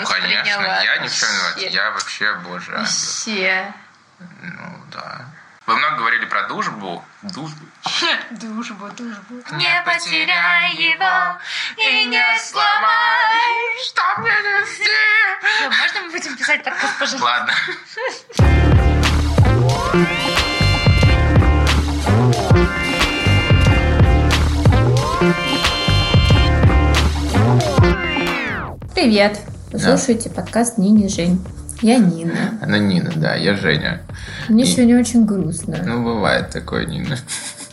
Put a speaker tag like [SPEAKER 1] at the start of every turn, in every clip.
[SPEAKER 1] Ну, конечно,
[SPEAKER 2] восприняла.
[SPEAKER 1] я не виноват.
[SPEAKER 2] Вообще.
[SPEAKER 1] Я вообще боже ангел.
[SPEAKER 2] Вообще.
[SPEAKER 1] Ну, да. Вы много говорили про дружбу. Дружбу.
[SPEAKER 2] Дружбу, дружбу.
[SPEAKER 1] Не потеряй его и не сломай, что мне нести.
[SPEAKER 2] Можно мы будем писать подкаст, пожалуйста?
[SPEAKER 1] Ладно.
[SPEAKER 2] Привет! Вы
[SPEAKER 1] Да.
[SPEAKER 2] слушаете подкаст Нини Жень. Я Нина.
[SPEAKER 1] Она Нина, да, я Женя.
[SPEAKER 2] Мне
[SPEAKER 1] И-
[SPEAKER 2] сегодня очень грустно.
[SPEAKER 1] Ну, бывает такое, Нина.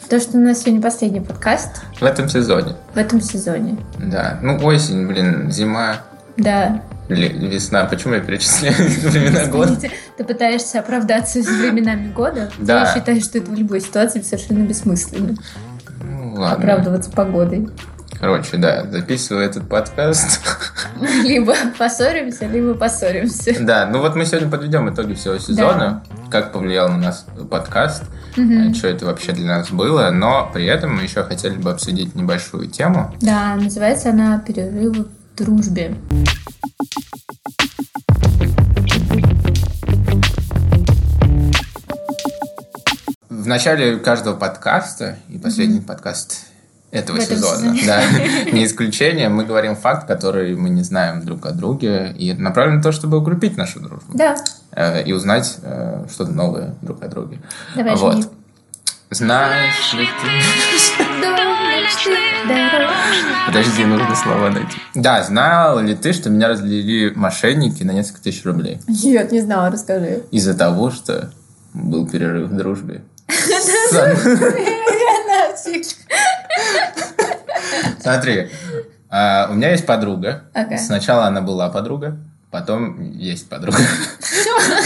[SPEAKER 2] То, что у нас сегодня последний подкаст
[SPEAKER 1] В этом сезоне.
[SPEAKER 2] в этом сезоне.
[SPEAKER 1] Да. Ну, осень, блин, зима,
[SPEAKER 2] Да.
[SPEAKER 1] ле- весна. Почему я перечисляю времена года?
[SPEAKER 2] Ты пытаешься оправдаться с временами года.
[SPEAKER 1] Да.
[SPEAKER 2] Я считаю, что это в любой ситуации совершенно бессмысленно.
[SPEAKER 1] Ну, ладно.
[SPEAKER 2] Оправдываться погодой.
[SPEAKER 1] Короче, да, записываю этот подкаст.
[SPEAKER 2] Либо поссоримся, либо поссоримся.
[SPEAKER 1] Да, ну вот мы сегодня подведем итоги всего сезона, как повлиял на нас подкаст,
[SPEAKER 2] Мгм.
[SPEAKER 1] что это вообще для нас было, но при этом мы еще хотели бы обсудить небольшую тему.
[SPEAKER 2] Да, называется она «Перерывы в дружбе».
[SPEAKER 1] В начале каждого подкаста, и последний подкаст этого сезона,
[SPEAKER 2] сезоне.
[SPEAKER 1] да, не исключение, мы говорим факт, который мы не знаем друг о друге, и это направлено на то, чтобы укрепить нашу дружбу
[SPEAKER 2] Да,
[SPEAKER 1] э, и узнать э, что-то новое друг о друге.
[SPEAKER 2] давай,
[SPEAKER 1] вот.
[SPEAKER 2] жми.
[SPEAKER 1] Знаешь ли ты... Подожди, нужно слова найти. Да, знал ли ты, что меня разделили мошенники на несколько тысяч рублей?
[SPEAKER 2] Нет, не знала, расскажи.
[SPEAKER 1] Из-за того, что был перерыв в дружбе. Смотри, а, у меня есть подруга. Сначала она была подруга, потом есть подруга.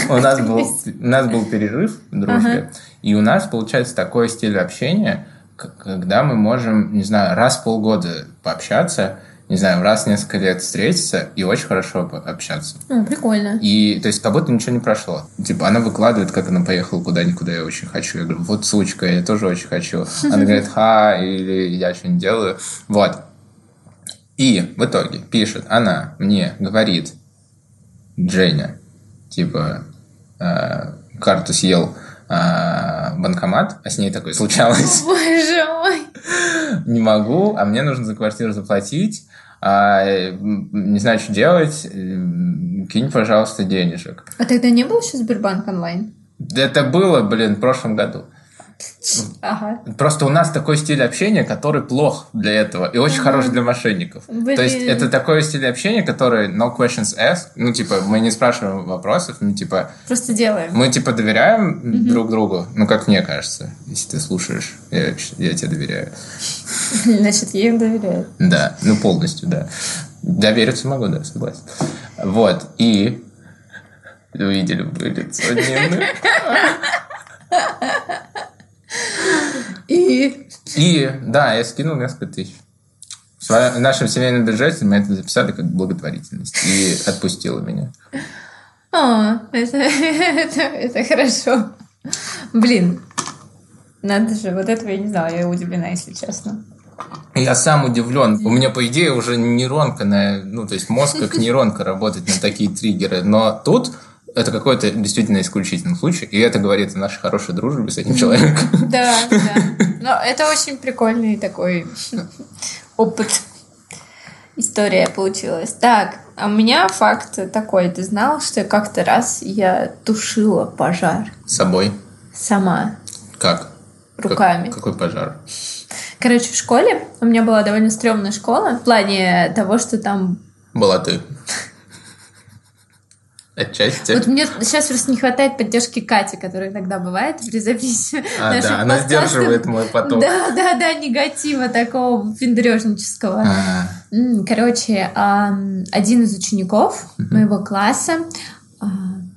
[SPEAKER 1] У нас был, у нас был перерыв в дружбе, и у нас получается такой стиль общения, когда мы можем, не знаю, раз в полгода пообщаться, не знаю, раз в несколько лет встретиться и очень хорошо общаться.
[SPEAKER 2] Ну, прикольно.
[SPEAKER 1] И, то есть, как будто ничего не прошло. Типа, она выкладывает, как она поехала куда-нибудь, куда я очень хочу. Я говорю, вот сучка, я тоже очень хочу. Она говорит, ха, или я что-нибудь делаю. Вот. И в итоге пишет, она мне говорит, Женя, типа, э, карту съел э, банкомат, а с ней такое случалось.
[SPEAKER 2] Боже мой.
[SPEAKER 1] Не могу, а мне нужно за квартиру заплатить. а, э, не знаю, что делать. э, Кинь, пожалуйста, денежек.
[SPEAKER 2] А тогда не был еще Сбербанк онлайн?
[SPEAKER 1] Это было, блин, в прошлом году.
[SPEAKER 2] Ага.
[SPEAKER 1] Просто у нас такой стиль общения, который плох для этого и очень хорош для мошенников.
[SPEAKER 2] Блин.
[SPEAKER 1] То есть это такой стиль общения, который no questions asked. Ну, типа, мы не спрашиваем вопросов, мы, типа,
[SPEAKER 2] Просто делаем.
[SPEAKER 1] мы, типа, доверяем друг другу. Ну, как мне кажется, если ты слушаешь, я, я тебе доверяю.
[SPEAKER 2] Значит, я им доверяю.
[SPEAKER 1] Да, ну, полностью, да. Довериться могу, да, согласен. Вот, и... Увидели бы лицо Нины.
[SPEAKER 2] И...
[SPEAKER 1] И, да, я скинул несколько тысяч. В нашем семейном бюджете мы это записали как благотворительность. И отпустила меня.
[SPEAKER 2] А, это, это, это хорошо. Блин. Надо же, вот этого я не знала, я удивлена, если честно.
[SPEAKER 1] Я сам удивлен. У меня, по идее, уже нейронка, на, ну, то есть мозг как нейронка работает на такие триггеры. Но тут это какой-то действительно исключительный случай. И это говорит о нашей хорошей дружбе с этим человеком.
[SPEAKER 2] Да, да. Но это очень прикольный такой опыт. История получилась. Так, а у меня факт такой. Ты знал, что как-то раз я тушила пожар
[SPEAKER 1] С собой.
[SPEAKER 2] сама
[SPEAKER 1] Как?
[SPEAKER 2] руками?
[SPEAKER 1] Как- какой пожар?
[SPEAKER 2] Короче, в школе у меня была довольно стрёмная школа в плане того, что там...
[SPEAKER 1] Была ты. Отчасти.
[SPEAKER 2] Вот мне сейчас просто не хватает поддержки Кати, которая иногда бывает при записи
[SPEAKER 1] А,
[SPEAKER 2] наших
[SPEAKER 1] да, она сдерживает мой поток.
[SPEAKER 2] Да, да, да, негатива такого пендрежнического.
[SPEAKER 1] А,
[SPEAKER 2] М, Короче, один из учеников моего класса а,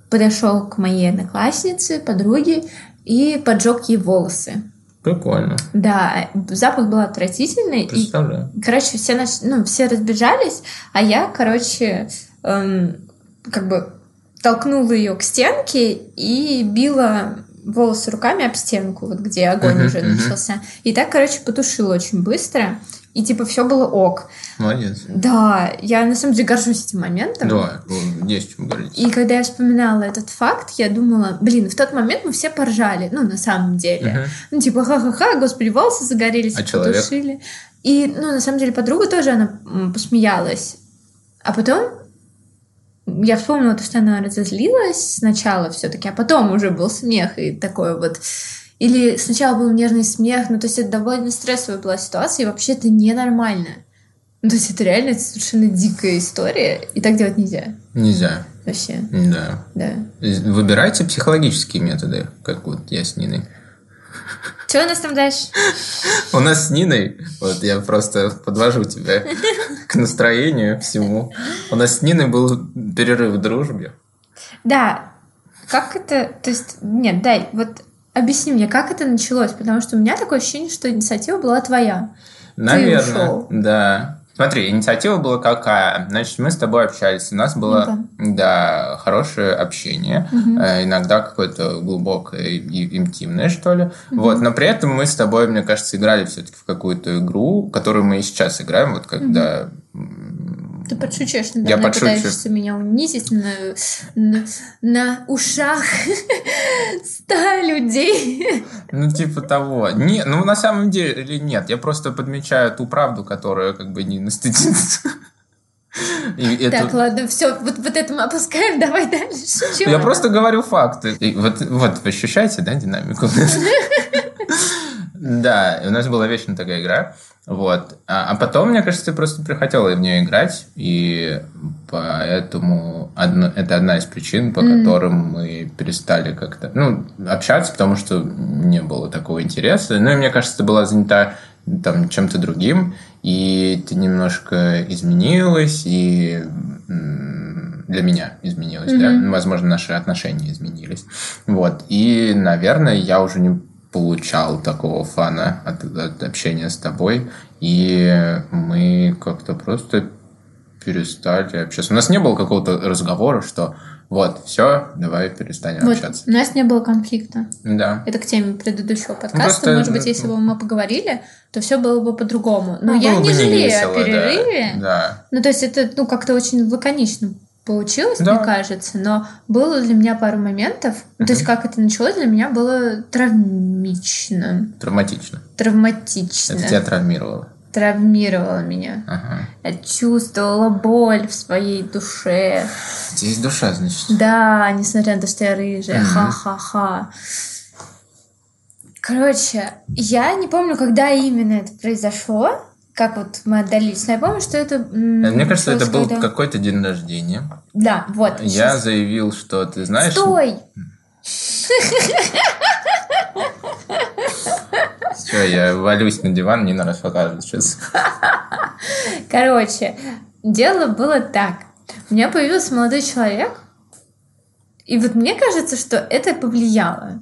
[SPEAKER 2] подошел к моей однокласснице, подруге, и поджег ей волосы.
[SPEAKER 1] Прикольно.
[SPEAKER 2] Да, запах был отвратительный, и
[SPEAKER 1] Представляю.
[SPEAKER 2] Короче, все, нач... ну, все разбежались, а я, короче, эм, как бы толкнула ее к стенке и била волосы руками об стенку, вот где огонь
[SPEAKER 1] Мгм,
[SPEAKER 2] уже
[SPEAKER 1] мгм.
[SPEAKER 2] начался. И так, короче, потушила очень быстро. И типа все было ок.
[SPEAKER 1] Молодец.
[SPEAKER 2] Да, я на самом деле горжусь этим моментом.
[SPEAKER 1] Да, есть чем.
[SPEAKER 2] И когда я вспоминала этот факт, я думала, блин, в тот момент мы все поржали, ну, на самом деле.
[SPEAKER 1] Мгм.
[SPEAKER 2] Ну, типа, ха-ха-ха, господи, волосы загорелись,
[SPEAKER 1] А человек?
[SPEAKER 2] потушили. И, ну, на самом деле, подруга тоже, она посмеялась. А потом я вспомнила то, что она разозлилась сначала все-таки, а потом уже был смех и такой вот... Или сначала был нежный смех, ну, то есть это довольно стрессовая была ситуация, и вообще это ненормально. Ну, то есть это реально совершенно дикая история, и так делать нельзя.
[SPEAKER 1] Нельзя.
[SPEAKER 2] Вообще,
[SPEAKER 1] Да.
[SPEAKER 2] да.
[SPEAKER 1] Выбирайте психологические методы, как вот я с Ниной.
[SPEAKER 2] Что у нас там дальше?
[SPEAKER 1] У нас с Ниной, вот я просто подвожу тебя к настроению всему. У нас с Ниной был перерыв в дружбе.
[SPEAKER 2] Да, как это... То есть, нет, дай, вот объясни мне, как это началось, потому что у меня такое ощущение, что инициатива была твоя.
[SPEAKER 1] Наверное, да. Смотри, инициатива была какая? Значит, мы с тобой общались, у нас было, да, хорошее общение, э, иногда какое-то глубокое и, интимное, что ли. Вот, но при этом мы с тобой, мне кажется, играли все-таки в какую-то игру, которую мы и сейчас играем, вот когда м,
[SPEAKER 2] Ты подшучиваешь надо
[SPEAKER 1] Я
[SPEAKER 2] мной,
[SPEAKER 1] подшучу.
[SPEAKER 2] пытаешься меня унизить на, на, на ушах ста людей.
[SPEAKER 1] Ну, типа того. Не, ну, на самом деле нет. Я просто подмечаю ту правду, которая как бы не настыдится. И это-
[SPEAKER 2] Так, ладно, все, вот, вот это мы опускаем, давай дальше. Чего?
[SPEAKER 1] Я просто говорю факты. И вот, вот, вы ощущаете, да, динамику? Да, у нас была вечно такая игра. Вот. А, а потом, мне кажется, ты просто прихотела в нее играть, и поэтому одно- это одна из причин, по которым мы перестали как-то ну, общаться, потому что не было такого интереса. Ну и мне кажется, ты была занята там чем-то другим, и ты немножко изменилась, и для меня изменилась, да,
[SPEAKER 2] Мгм.
[SPEAKER 1] возможно, наши отношения изменились. Вот, и, наверное, я уже не получал такого фана от, от общения с тобой, и мы как-то просто перестали общаться. У нас не было какого-то разговора, что вот, все, давай перестанем
[SPEAKER 2] Вот,
[SPEAKER 1] общаться.
[SPEAKER 2] у нас не было конфликта.
[SPEAKER 1] Да.
[SPEAKER 2] Это к теме предыдущего подкаста.
[SPEAKER 1] просто,
[SPEAKER 2] Может быть,
[SPEAKER 1] ну,
[SPEAKER 2] если бы мы поговорили, то все было бы по-другому. Но
[SPEAKER 1] Ну,
[SPEAKER 2] я не жалею о
[SPEAKER 1] да.
[SPEAKER 2] перерыве.
[SPEAKER 1] Да.
[SPEAKER 2] Ну, то есть это, ну, как-то очень лаконично получилось,
[SPEAKER 1] Да.
[SPEAKER 2] мне кажется, но было для меня пару моментов. Ну, то есть как это началось, для меня было травмично,
[SPEAKER 1] Травматично.
[SPEAKER 2] травматично.
[SPEAKER 1] Это тебя травмировало.
[SPEAKER 2] Травмировало меня.
[SPEAKER 1] Ага.
[SPEAKER 2] Я чувствовала боль в своей душе.
[SPEAKER 1] Здесь душа, значит.
[SPEAKER 2] Да, несмотря на то, что я рыжая.
[SPEAKER 1] Мгм.
[SPEAKER 2] Ха-ха-ха. Короче, я не помню, когда именно это произошло, как вот мы отдалились. Но я помню, что это...
[SPEAKER 1] Мне кажется, это был
[SPEAKER 2] когда-
[SPEAKER 1] какой-то день рождения.
[SPEAKER 2] Да, вот.
[SPEAKER 1] Я
[SPEAKER 2] щас.
[SPEAKER 1] заявил, что ты знаешь...
[SPEAKER 2] Стой!
[SPEAKER 1] Все, я валюсь на диван, Нина раз покажет сейчас.
[SPEAKER 2] Короче, дело было так. У меня появился молодой человек, и вот мне кажется, что это повлияло.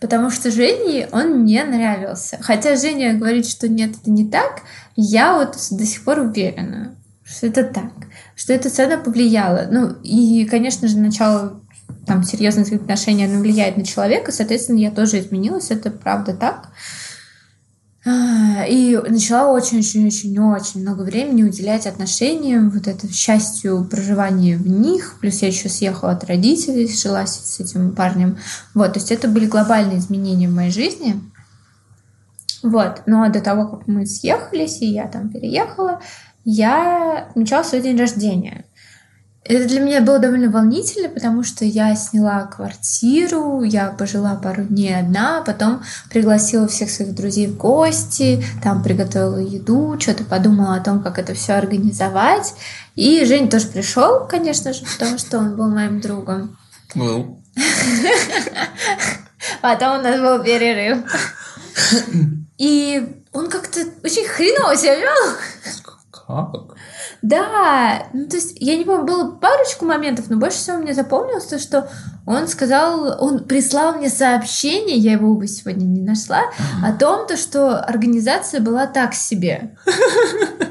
[SPEAKER 2] Потому что Жене он мне нравился. Хотя Женя говорит, что нет, это не так, я вот до сих пор уверена, что это так. Что это ценно повлияло. Ну, и, конечно же, начало там серьезных отношений, оно влияет на человека, соответственно, я тоже изменилась, это правда так. А, И начала очень-очень-очень-очень много времени уделять отношениям, вот это счастью проживания в них. Плюс я еще съехала от родителей, жила с этим парнем. Вот, то есть это были глобальные изменения в моей жизни. Вот, но до того, как мы съехались, и я там переехала, я отмечала свой день рождения. Это для меня было довольно волнительно, потому что я сняла квартиру, я пожила пару дней одна, потом пригласила всех своих друзей в гости, там приготовила еду, что-то подумала о том, как это все организовать. И Женя тоже пришел, конечно же, потому что он был моим другом.
[SPEAKER 1] Был.
[SPEAKER 2] Потом у нас был перерыв. И он как-то очень хреново себя вел.
[SPEAKER 1] Как?
[SPEAKER 2] Да, ну то есть, я не помню, было парочку моментов, но больше всего мне запомнилось то, что он сказал, он прислал мне сообщение, я его, увы, сегодня не нашла, о том, то, что организация была так себе.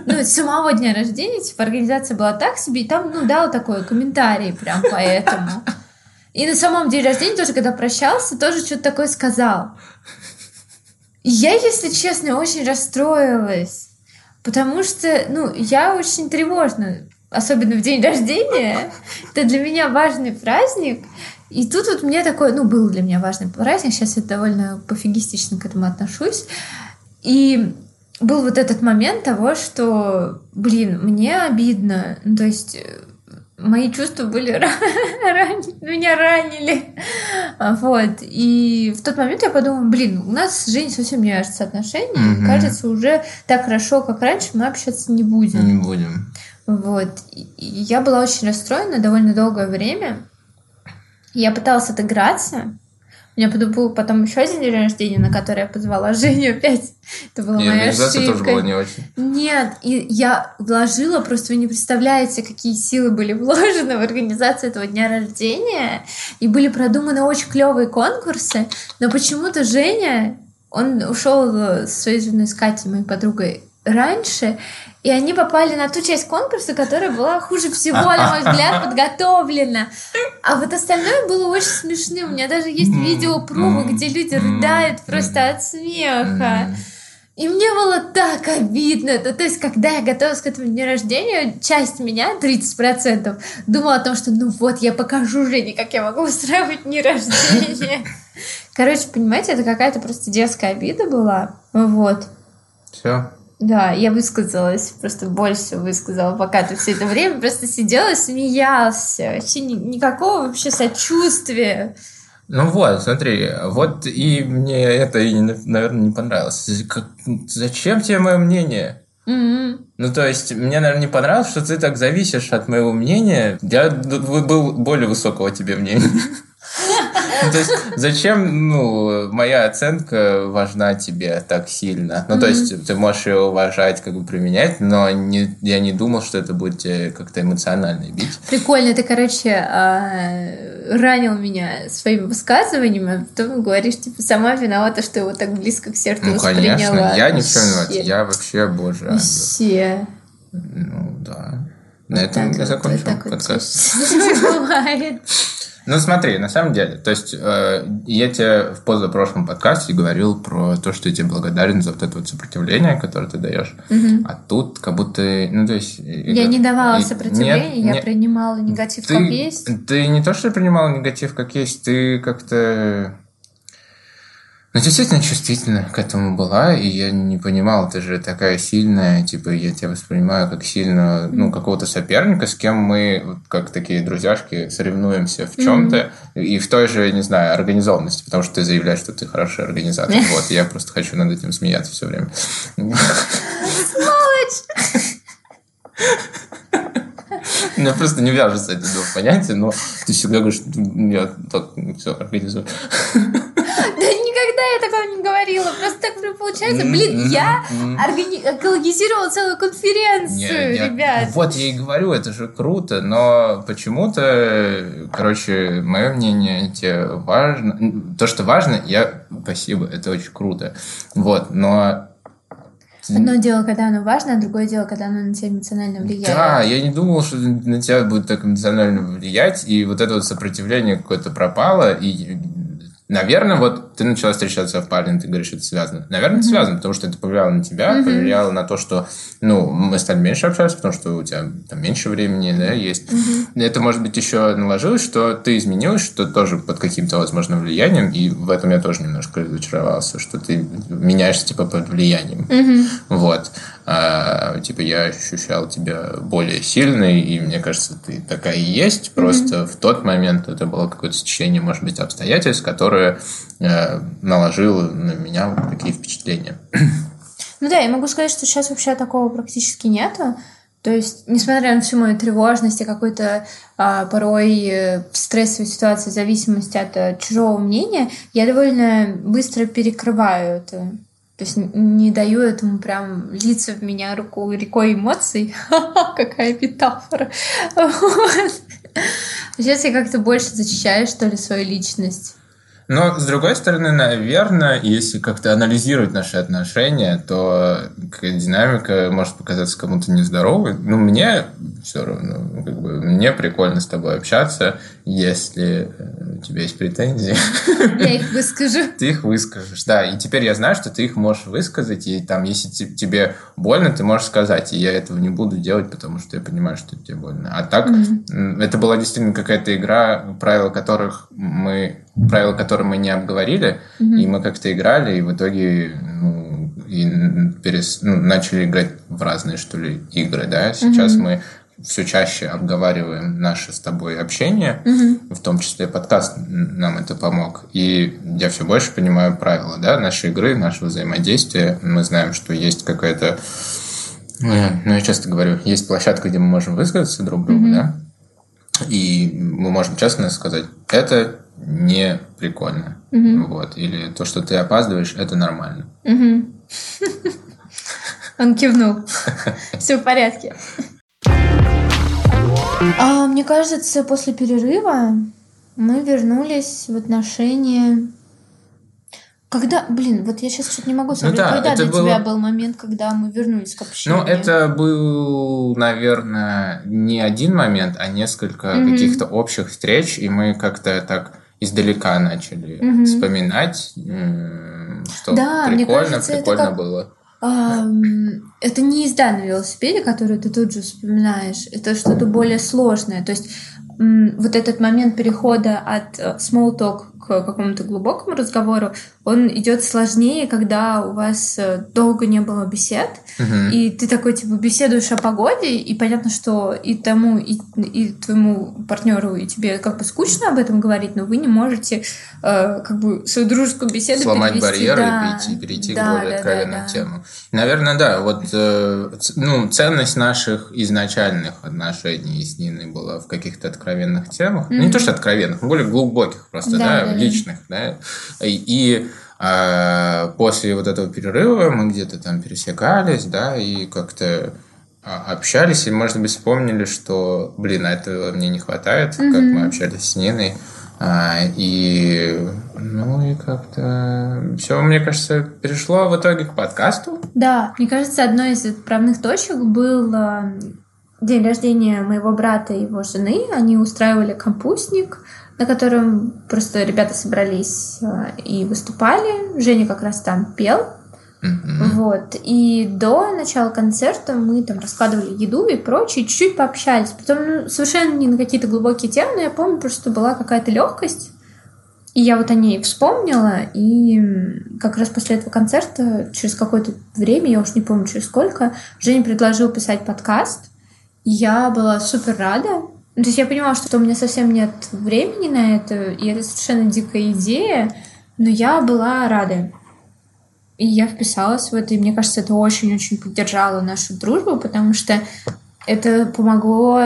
[SPEAKER 2] Ну, с самого дня рождения, типа, организация была так себе, и там, ну, дал такой комментарий прям поэтому. И на самом день рождения тоже, когда прощался, тоже что-то такое сказал. Я, если честно, очень расстроилась. Потому что, ну, я очень тревожна. Особенно в день рождения. Это для меня важный праздник. И тут вот мне такой, ну, был для меня важный праздник. Сейчас я довольно пофигистично к этому отношусь. И был вот этот момент того, что, блин, мне обидно. Ну, то есть мои чувства были ран... меня ранили. Вот. И в тот момент я подумала, блин, у нас с Женей совсем не кажется отношения. Угу. Кажется, уже так хорошо, как раньше, мы общаться не будем.
[SPEAKER 1] Не будем.
[SPEAKER 2] Вот. И я была очень расстроена довольно долгое время. Я пыталась отыграться, у меня был потом еще один день рождения, на который я позвала Женю опять. Это была и моя ошибка. тоже была не очень. Нет, и я вложила, просто вы не представляете, какие силы были вложены в организацию этого дня рождения. И были продуманы очень клевые конкурсы, но почему-то Женя, он ушел со своей женой с Катей, моей подругой, раньше, и они попали на ту часть конкурса, которая была хуже всего, на мой взгляд, подготовлена. А вот остальное было очень смешным. У меня даже есть видео пробы, где люди рыдают просто от смеха. И мне было так обидно. То, то есть, когда я готовилась к этому дню рождения, часть меня, 30%, думала о том, что ну вот, я покажу Жене, как я могу устраивать дни рождения. Короче, понимаете, это какая-то просто детская обида была. Вот.
[SPEAKER 1] Все.
[SPEAKER 2] Да, я высказалась, просто больше высказала, пока ты все это время просто сидела, смеялся. Вообще ни, никакого вообще сочувствия.
[SPEAKER 1] Ну вот, смотри, вот и мне это, наверное, не понравилось. Как, зачем тебе мое мнение?
[SPEAKER 2] Mm-hmm.
[SPEAKER 1] Ну, то есть, мне, наверное, не понравилось, что ты так зависишь от моего мнения. Я был более высокого тебе мнения. Ну, то есть, зачем, ну, моя оценка важна тебе так сильно? Ну, то есть, ты можешь ее уважать, как бы применять, но не, я не думал, что это будет как-то эмоционально бить.
[SPEAKER 2] Прикольно, ты, короче, а, ранил меня своим высказыванием, а потом говоришь, типа, сама виновата, что его так близко к сердцу Ну, конечно,
[SPEAKER 1] я ни в чем виноват, я вообще, боже.
[SPEAKER 2] Все.
[SPEAKER 1] Ну, да. На этом мы закончим подкаст.
[SPEAKER 2] Бывает.
[SPEAKER 1] Ну, смотри, на самом деле, то есть э, я тебе в позапрошлом подкасте говорил про то, что я тебе благодарен за вот это вот сопротивление, которое ты даешь.
[SPEAKER 2] Угу.
[SPEAKER 1] А тут как будто, ну, то есть...
[SPEAKER 2] Я не давала и, сопротивления, нет, я нет, принимала негатив
[SPEAKER 1] ты,
[SPEAKER 2] как есть.
[SPEAKER 1] Ты не то, что принимала негатив как есть, ты как-то ну, действительно чувствительна к этому была, и я не понимал, ты же такая сильная, типа, я тебя воспринимаю как сильно, ну, какого-то соперника, с кем мы, как такие друзьяшки, соревнуемся в чем-то, mm-hmm. и в той же, не знаю, организованности, потому что ты заявляешь, что ты хороший организатор. Вот, я просто хочу над этим смеяться все время. Меня просто не вяжется эти два понятия, но ты всегда говоришь, я так все организую.
[SPEAKER 2] Да никогда я такого не говорила. Просто так получается. Блин, я экологизировала целую конференцию, ребят.
[SPEAKER 1] Вот я и говорю, это же круто, но почему-то, короче, мое мнение тебе важно. То, что важно, я... Спасибо, это очень круто. Вот, но
[SPEAKER 2] Одно дело, когда оно важно, а другое дело, когда оно на тебя эмоционально влияет.
[SPEAKER 1] Да, я не думал, что на тебя будет так эмоционально влиять, и вот это вот сопротивление какое-то пропало, и Наверное, вот ты начала встречаться в парне, ты говоришь, это связано. Наверное, это связано, потому что это повлияло на тебя, mm-hmm. повлияло на то, что, ну, мы стали меньше общаться, потому что у тебя там меньше времени, да, есть. Mm-hmm. Это, может быть, еще наложилось, что ты изменилась, что тоже под каким-то, возможно, влиянием, и в этом я тоже немножко разочаровался, что ты меняешься, типа, под влиянием.
[SPEAKER 2] Mm-hmm.
[SPEAKER 1] Вот а, типа я ощущал тебя более сильной, и мне кажется, ты такая и есть. Просто mm-hmm. в тот момент это было какое-то стечение, может быть, обстоятельств, которое э, наложило на меня вот такие впечатления.
[SPEAKER 2] Ну да, я могу сказать, что сейчас вообще такого практически нету. То есть, несмотря на всю мою тревожность и какой-то а, порой э, стрессовой ситуации, зависимости от а, чужого мнения, я довольно быстро перекрываю это. То есть не даю этому прям литься в меня руку, рекой эмоций. Какая метафора. Сейчас я как-то больше защищаю, что ли, свою личность.
[SPEAKER 1] Но, с другой стороны, наверное, если как-то анализировать наши отношения, то динамика может показаться кому-то нездоровой. Ну, мне все равно. Как бы, мне прикольно с тобой общаться, если у тебя есть претензии.
[SPEAKER 2] Я их выскажу.
[SPEAKER 1] Ты их выскажешь, да. И теперь я знаю, что ты их можешь высказать, и там, если тебе больно, ты можешь сказать, и я этого не буду делать, потому что я понимаю, что тебе больно. А так, mm-hmm. это была действительно какая-то игра, правила которых мы, правила которых мы не обговорили, mm-hmm. и мы как-то играли, и в итоге, ну, и перес, ну, начали играть в разные, что ли, игры, да. Сейчас mm-hmm. мы все чаще обговариваем наше с тобой общение, угу. в том числе подкаст нам это помог. И я все больше понимаю правила да, нашей игры, нашего взаимодействия. Мы знаем, что есть какая-то... Ну, я часто говорю, есть площадка, где мы можем высказаться друг другу, угу. да, и мы можем честно сказать, это не прикольно. Угу. Вот. Или то, что ты опаздываешь, это нормально.
[SPEAKER 2] Угу. Он кивнул. Все в порядке. А, мне кажется, после перерыва мы вернулись в отношения. Когда, блин, вот я сейчас что-то не могу сказать, ну, да, когда для было... тебя был момент, когда мы вернулись к общению?
[SPEAKER 1] Ну, это был, наверное, не один момент, а несколько mm-hmm. каких-то общих встреч, и мы как-то так издалека начали mm-hmm. вспоминать, что да, прикольно, кажется, прикольно как... было
[SPEAKER 2] это не езда на велосипеде, которую ты тут же вспоминаешь, это что-то более сложное. То есть вот этот момент перехода от э, small talk к какому-то глубокому разговору, он идет сложнее, когда у вас э, долго не было бесед, uh-huh. и ты такой, типа, беседуешь о погоде, и понятно, что и тому, и, и твоему партнеру, и тебе как бы скучно об этом говорить, но вы не можете э, как бы свою дружескую беседу
[SPEAKER 1] Сломать перевести. барьеры да. и перейти, перейти да, к более да, откровенной да, да. тему. Наверное, да, вот э, ну, ценность наших изначальных отношений с Ниной была в каких-то откровенных темах. Mm-hmm. Не то, что откровенных, более глубоких просто, да, да, да личных, да. И, и а, после вот этого перерыва мы где-то там пересекались, да, и как-то а, общались, и, может быть, вспомнили, что, блин, этого мне не хватает, mm-hmm. как мы общались с Ниной. А, и, ну, и как-то все, мне кажется, перешло в итоге к подкасту.
[SPEAKER 2] Да, мне кажется, одной из отправных точек был день рождения моего брата и его жены. Они устраивали кампусник, на котором просто ребята собрались э, и выступали. Женя как раз там пел. Mm-hmm. Вот. И до начала концерта мы там раскладывали еду и прочее, чуть-чуть пообщались. Потом ну, совершенно не на какие-то глубокие темы, но я помню просто, была какая-то легкость. И я вот о ней вспомнила, и как раз после этого концерта, через какое-то время, я уж не помню через сколько, Женя предложил писать подкаст. Я была супер рада, то есть я понимала, что у меня совсем нет времени на это, и это совершенно дикая идея, но я была рада. И я вписалась в это, и мне кажется, это очень-очень поддержало нашу дружбу, потому что это помогло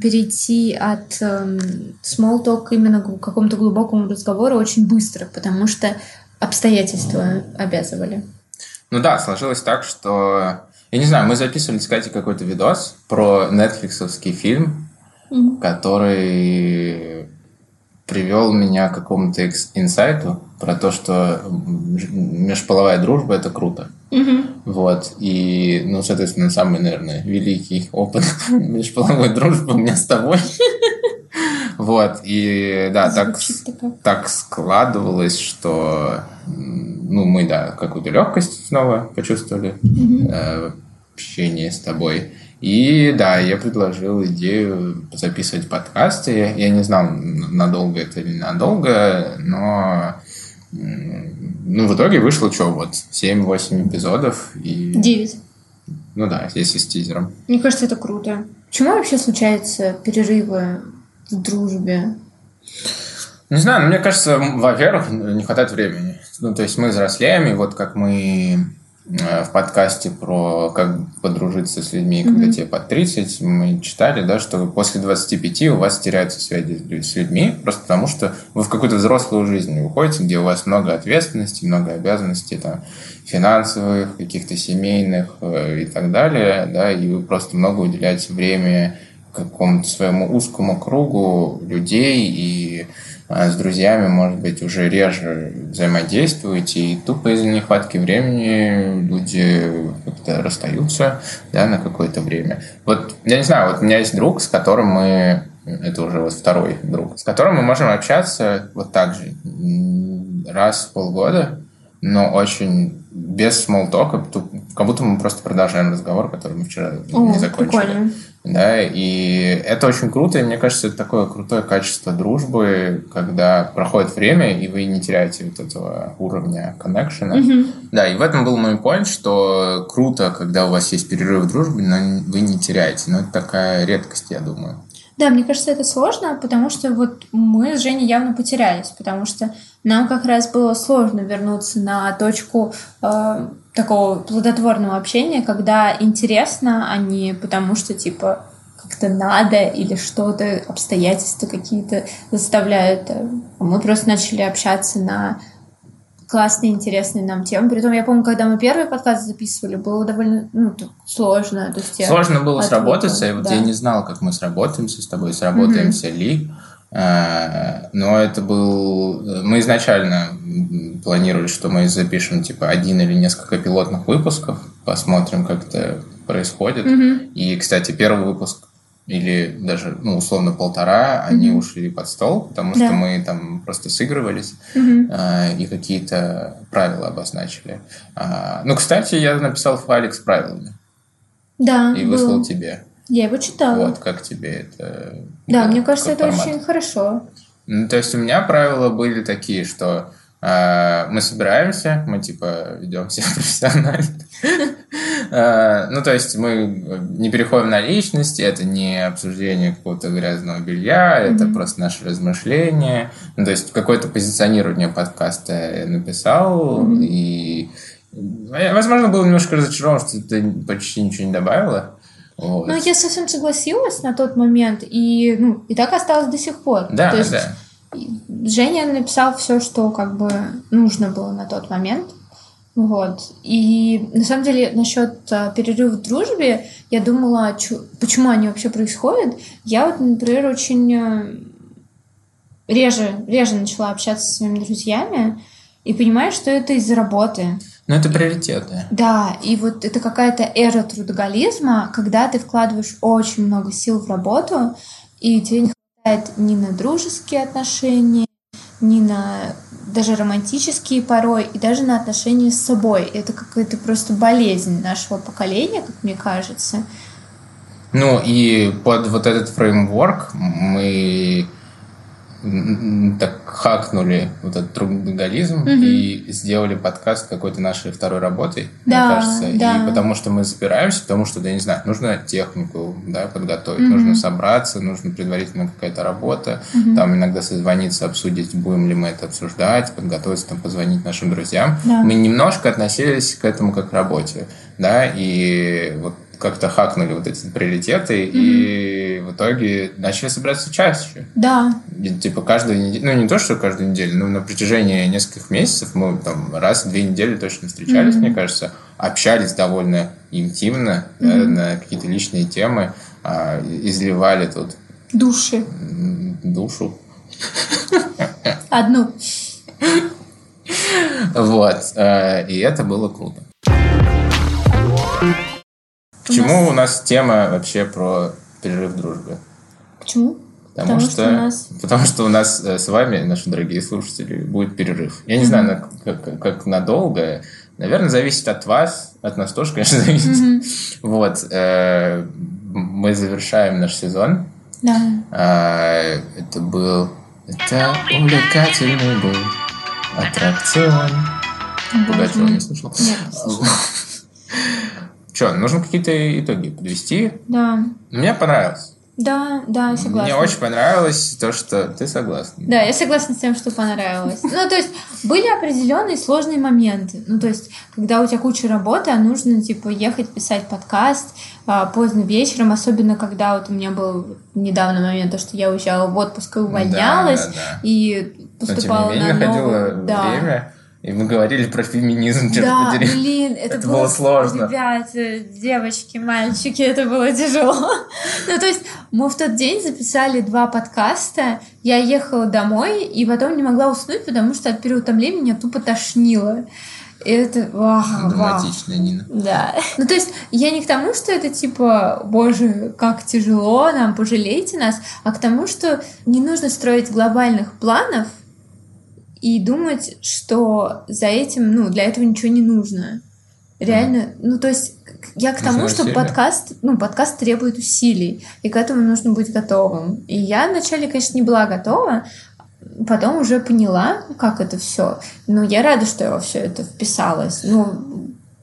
[SPEAKER 2] перейти от эм, small talk именно к какому-то глубокому разговору очень быстро, потому что обстоятельства обязывали.
[SPEAKER 1] Ну да, сложилось так, что... Я не знаю, мы записывали с какой-то видос про нетфликсовский фильм угу. который привел меня к какому-то инсайту про то, что межполовая дружба это круто. Угу. Вот. И, ну, соответственно, самый, наверное, великий опыт межполовой дружбы у меня с тобой. Вот. И да, так, так складывалось, что ну, мы, да, какую-то легкость снова почувствовали mm э, общение с тобой. И да, я предложил идею записывать подкасты. Я не знал, надолго это или надолго, но ну, в итоге вышло что, вот 7-8 эпизодов. И...
[SPEAKER 2] 9.
[SPEAKER 1] Ну да, если с тизером.
[SPEAKER 2] Мне кажется, это круто. Почему вообще случаются перерывы в дружбе?
[SPEAKER 1] Не знаю, но мне кажется, во-первых, не хватает времени. Ну, то есть мы взрослеем, и вот как мы в подкасте про как подружиться с людьми, mm-hmm. когда тебе под 30, мы читали, да, что после 25 у вас теряются связи с людьми, просто потому что вы в какую-то взрослую жизнь уходите, где у вас много ответственности, много обязанностей, там, финансовых, каких-то семейных э, и так далее, да, и вы просто много уделяете время какому-то своему узкому кругу людей и с друзьями, может быть, уже реже взаимодействуете, и тупо из-за нехватки времени люди как-то расстаются да, на какое-то время. Вот, я не знаю, вот у меня есть друг, с которым мы это уже вот второй друг, с которым мы можем общаться вот так же раз в полгода, но очень без смолтока, как будто мы просто продолжаем разговор, который мы вчера О, не закончили. Прикольно. Да, и это очень круто, и мне кажется, это такое крутое качество дружбы, когда проходит время, и вы не теряете вот этого уровня коннекшена. Mm-hmm. Да, и в этом был мой point, что круто, когда у вас есть перерыв в дружбе, но вы не теряете. Но это такая редкость, я думаю.
[SPEAKER 2] Да, мне кажется, это сложно, потому что вот мы с Женей явно потерялись, потому что нам как раз было сложно вернуться на точку э, такого плодотворного общения, когда интересно, а не потому что типа как-то надо или что-то, обстоятельства какие-то заставляют. А мы просто начали общаться на классные, интересные нам темы. Притом, я помню, когда мы первый подкаст записывали, было довольно ну, сложно. То есть
[SPEAKER 1] сложно было сработаться, и вот да. я не знал, как мы сработаемся с тобой, сработаемся mm-hmm. ли. А, но это был... Мы изначально планировали, что мы запишем типа один или несколько пилотных выпусков, посмотрим, как это происходит. Mm-hmm. И, кстати, первый выпуск или даже, ну, условно, полтора, mm-hmm. они ушли под стол, потому да. что мы там просто сыгрывались mm-hmm. э, и какие-то правила обозначили. А, ну, кстати, я написал файлик с правилами.
[SPEAKER 2] Да.
[SPEAKER 1] И выслал был. тебе.
[SPEAKER 2] Я его читала.
[SPEAKER 1] Вот, как тебе это...
[SPEAKER 2] Да, ну, мне кажется, это формат. очень хорошо.
[SPEAKER 1] Ну, то есть у меня правила были такие, что э, мы собираемся, мы типа ведем себя профессионально. Э, ну, то есть мы не переходим на личности, это не обсуждение какого-то грязного белья, это просто наши размышления. Ну, то есть какое-то позиционирование подкаста я написал, и возможно, был немножко разочарован, что ты почти ничего не добавила.
[SPEAKER 2] Вот. Ну, я совсем согласилась на тот момент, и, ну, и так осталось до сих пор.
[SPEAKER 1] Да,
[SPEAKER 2] То есть,
[SPEAKER 1] да.
[SPEAKER 2] Женя написал все, что как бы нужно было на тот момент. Вот. И на самом деле насчет а, перерыва в дружбе, я думала, чё, почему они вообще происходят. Я вот, например, очень а, реже, реже начала общаться со своими друзьями и понимаю, что это из-за работы.
[SPEAKER 1] Ну, это приоритеты.
[SPEAKER 2] Да, и вот это какая-то эра трудоголизма, когда ты вкладываешь очень много сил в работу, и тебе не хватает ни на дружеские отношения, ни на даже романтические порой, и даже на отношения с собой. Это какая-то просто болезнь нашего поколения, как мне кажется.
[SPEAKER 1] Ну и под вот этот фреймворк мы так хакнули вот этот трудоголизм угу. и сделали подкаст какой-то нашей второй работой, да, мне кажется. Да. И потому что мы запираемся, потому что, да, я не знаю, нужно технику да, подготовить, угу. нужно собраться, нужно предварительно какая-то работа, угу. там иногда созвониться, обсудить, будем ли мы это обсуждать, подготовиться, там, позвонить нашим друзьям. Да. Мы немножко относились к этому как к работе, да, и вот как-то хакнули вот эти приоритеты mm-hmm. и в итоге начали собираться чаще.
[SPEAKER 2] Да.
[SPEAKER 1] И, типа каждую неделю, ну не то, что каждую неделю, но на протяжении нескольких месяцев мы там раз в две недели точно встречались, mm-hmm. мне кажется, общались довольно интимно mm-hmm. да, на какие-то личные темы, а, изливали тут
[SPEAKER 2] души.
[SPEAKER 1] Душу.
[SPEAKER 2] Одну.
[SPEAKER 1] Вот. Э, и это было круто. Почему у нас тема вообще про перерыв в дружбе?
[SPEAKER 2] Почему?
[SPEAKER 1] Потому, потому что, что у нас... потому что у нас э, с вами, наши дорогие слушатели, будет перерыв. Я не mm-hmm. знаю, как, как надолго. Наверное, зависит от вас, от нас тоже, конечно, зависит. Mm-hmm. Вот. Э, мы завершаем наш сезон.
[SPEAKER 2] Да.
[SPEAKER 1] Э, это был... Это увлекательный был аттракцион. Пугачева не слышал?
[SPEAKER 2] Нет, не
[SPEAKER 1] Что, нужно какие-то итоги подвести?
[SPEAKER 2] Да.
[SPEAKER 1] Мне понравилось.
[SPEAKER 2] Да, да, согласна.
[SPEAKER 1] Мне очень понравилось то, что ты согласна.
[SPEAKER 2] Да, я согласна с тем, что понравилось. Ну, то есть, были определенные сложные моменты. Ну, то есть, когда у тебя куча работы, а нужно, типа, ехать писать подкаст а, поздно вечером, особенно когда вот у меня был недавно момент, то, что я уезжала в отпуск и увольнялась, да, да, да. и поступала
[SPEAKER 1] Но, тем не менее, на новую... Да. время и мы говорили про феминизм,
[SPEAKER 2] черт да, подери. блин, это,
[SPEAKER 1] это было, было сложно.
[SPEAKER 2] Ребята, девочки, мальчики, это было тяжело. ну, то есть мы в тот день записали два подкаста, я ехала домой, и потом не могла уснуть, потому что от переутомления меня тупо тошнило. И это... Вау, вау.
[SPEAKER 1] Драматичная Нина.
[SPEAKER 2] Да. Ну, то есть, я не к тому, что это типа, боже, как тяжело нам, пожалейте нас, а к тому, что не нужно строить глобальных планов и думать, что за этим, ну, для этого ничего не нужно. Реально, ну, то есть, я к тому, что подкаст, ну, подкаст требует усилий, и к этому нужно быть готовым. И я вначале, конечно, не была готова, потом уже поняла, как это все. Но я рада, что я во все это вписалась. Ну,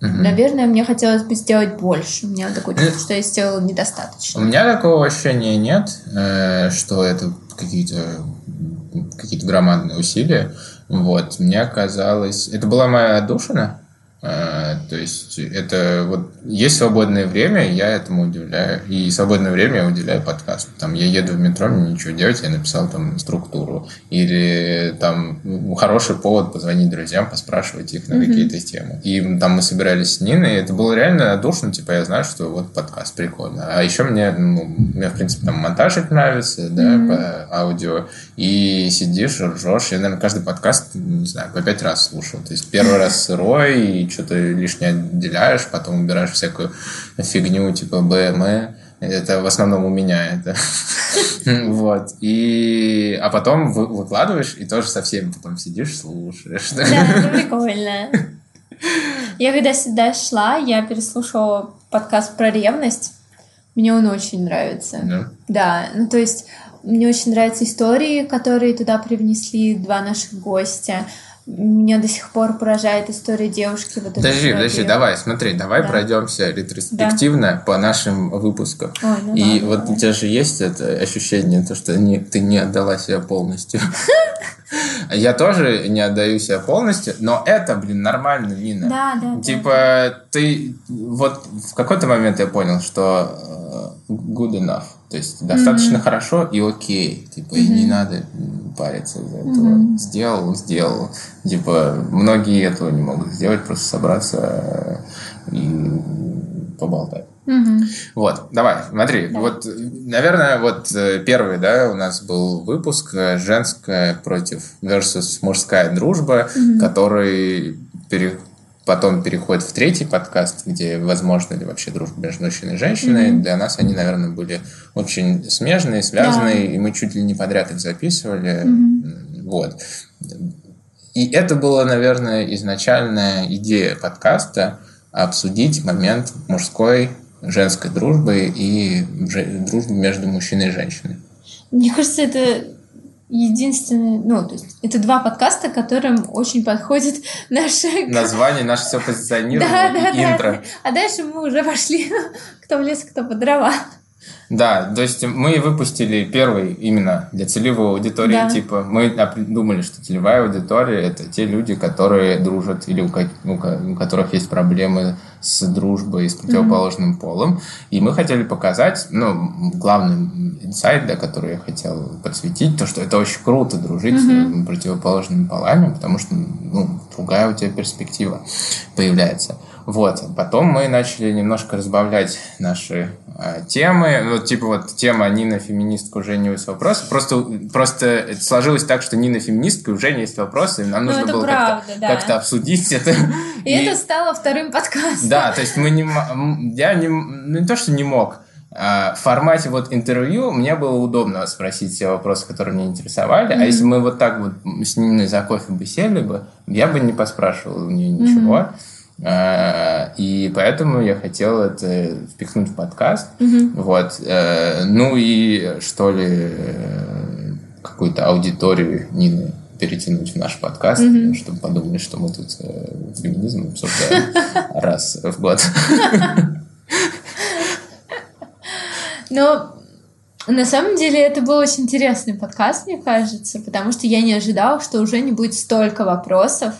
[SPEAKER 1] Мгм.
[SPEAKER 2] наверное, мне хотелось бы сделать больше. У меня такое чувство, что я сделала
[SPEAKER 1] У
[SPEAKER 2] недостаточно.
[SPEAKER 1] меня такого ощущения нет, э, что это какие-то какие-то громадные усилия. Вот, мне казалось... Это была моя отдушина. Э, То есть это вот есть свободное время, я этому уделяю. И свободное время я уделяю подкасту. Там я еду в метро, мне ничего делать, я написал там структуру. Или там хороший повод позвонить друзьям, поспрашивать их на
[SPEAKER 2] Мгм.
[SPEAKER 1] какие-то темы. И там мы собирались с Ниной, и это было реально душно, типа я знаю, что вот подкаст прикольно. А еще мне, ну, мне в принципе там монтажик нравится, да,
[SPEAKER 2] Мгм.
[SPEAKER 1] по аудио. И сидишь, ржешь. Я, наверное, каждый подкаст, не знаю, по пять раз слушал. То есть первый раз сырой, что-то лишнее отделяешь, потом убираешь всякую фигню, типа БМЭ. Это в основном у меня это. Вот. И... А потом вы- выкладываешь, и тоже со всеми потом сидишь, слушаешь.
[SPEAKER 2] Да, это прикольно. Я когда сюда шла, я переслушала подкаст про ревность. Мне он очень нравится.
[SPEAKER 1] Да.
[SPEAKER 2] Да, ну то есть мне очень нравятся истории, которые туда привнесли два наших гостя. Меня до сих пор поражает история девушки. Вот
[SPEAKER 1] Подожди,
[SPEAKER 2] в
[SPEAKER 1] подожди, давай, смотри, давай
[SPEAKER 2] Да.
[SPEAKER 1] пройдемся ретроспективно по нашим выпускам.
[SPEAKER 2] Ой, ну
[SPEAKER 1] И
[SPEAKER 2] ладно,
[SPEAKER 1] вот
[SPEAKER 2] ладно.
[SPEAKER 1] у тебя же есть это ощущение, то, что не, ты не отдала себя полностью. Я тоже не отдаю себя полностью, но это, блин, нормально, Нина.
[SPEAKER 2] Да, да. да.
[SPEAKER 1] Типа, ты... Вот в какой-то момент я понял, что э, good enough. То есть достаточно хорошо и окей. Типа, и не надо париться из-за этого.
[SPEAKER 2] Мгм.
[SPEAKER 1] Сделал, сделал. Типа, многие этого не могут сделать, просто собраться э, и поболтать.
[SPEAKER 2] Мгм.
[SPEAKER 1] Вот, давай, смотри,
[SPEAKER 2] Да.
[SPEAKER 1] вот, наверное, вот э, первый, да, у нас был выпуск э, женская против versus мужская дружба,
[SPEAKER 2] Мгм.
[SPEAKER 1] который пере- потом переходит в третий подкаст, где возможно ли вообще дружба между мужчиной и женщиной.
[SPEAKER 2] Мгм.
[SPEAKER 1] Для нас они, наверное, были очень смежные, связанные, и мы чуть ли не подряд их записывали.
[SPEAKER 2] Мгм.
[SPEAKER 1] Вот. И это была, наверное, изначальная идея подкаста обсудить момент мужской, женской дружбы и дружбы между мужчиной и женщиной.
[SPEAKER 2] Мне кажется, это единственное, ну, то есть это два подкаста, которым очень подходит наша...
[SPEAKER 1] Название наше все
[SPEAKER 2] Да,
[SPEAKER 1] позиционирование
[SPEAKER 2] да,
[SPEAKER 1] и
[SPEAKER 2] да.
[SPEAKER 1] интро.
[SPEAKER 2] А дальше мы уже пошли, кто в лес, кто по дрова.
[SPEAKER 1] Да, то есть мы выпустили первый именно для целевой аудитории.
[SPEAKER 2] Да.
[SPEAKER 1] Типа мы думали, что целевая аудитория это те люди, которые дружат или у, у у которых есть проблемы с дружбой с противоположным полом. И мы хотели показать, ну, главный инсайт, да, который я хотел подсветить, то, что это очень круто дружить с
[SPEAKER 2] Мгм.
[SPEAKER 1] противоположными полами, потому что, ну, другая у тебя перспектива появляется. Вот. Потом мы начали немножко разбавлять наши а, темы. Вот, типа, вот тема Нина феминистка, у Жени есть вопросы. Просто, просто сложилось так, что Нина феминистка, у Жени есть вопросы, и нам
[SPEAKER 2] Ну,
[SPEAKER 1] нужно было как-то,
[SPEAKER 2] да.
[SPEAKER 1] как-то обсудить это.
[SPEAKER 2] И, это стало вторым подкастом.
[SPEAKER 1] Да, то есть мы не... Я не... Ну, не то, что не мог. а, В формате вот интервью мне было удобно спросить все вопросы, которые меня интересовали. А
[SPEAKER 2] Мгм.
[SPEAKER 1] если мы вот так вот с Ниной за кофе бы сели бы, я бы не поспрашивал у нее ничего. А, И поэтому я хотел это впихнуть в подкаст.
[SPEAKER 2] Мгм.
[SPEAKER 1] Вот. э, Ну и что ли э, какую-то аудиторию Нины перетянуть в наш подкаст,
[SPEAKER 2] Мгм.
[SPEAKER 1] чтобы подумали, что мы тут э, феминизм обсуждаем раз в год.
[SPEAKER 2] Но на самом деле это был очень интересный подкаст, мне кажется, потому что я не ожидала, что уже не будет столько вопросов,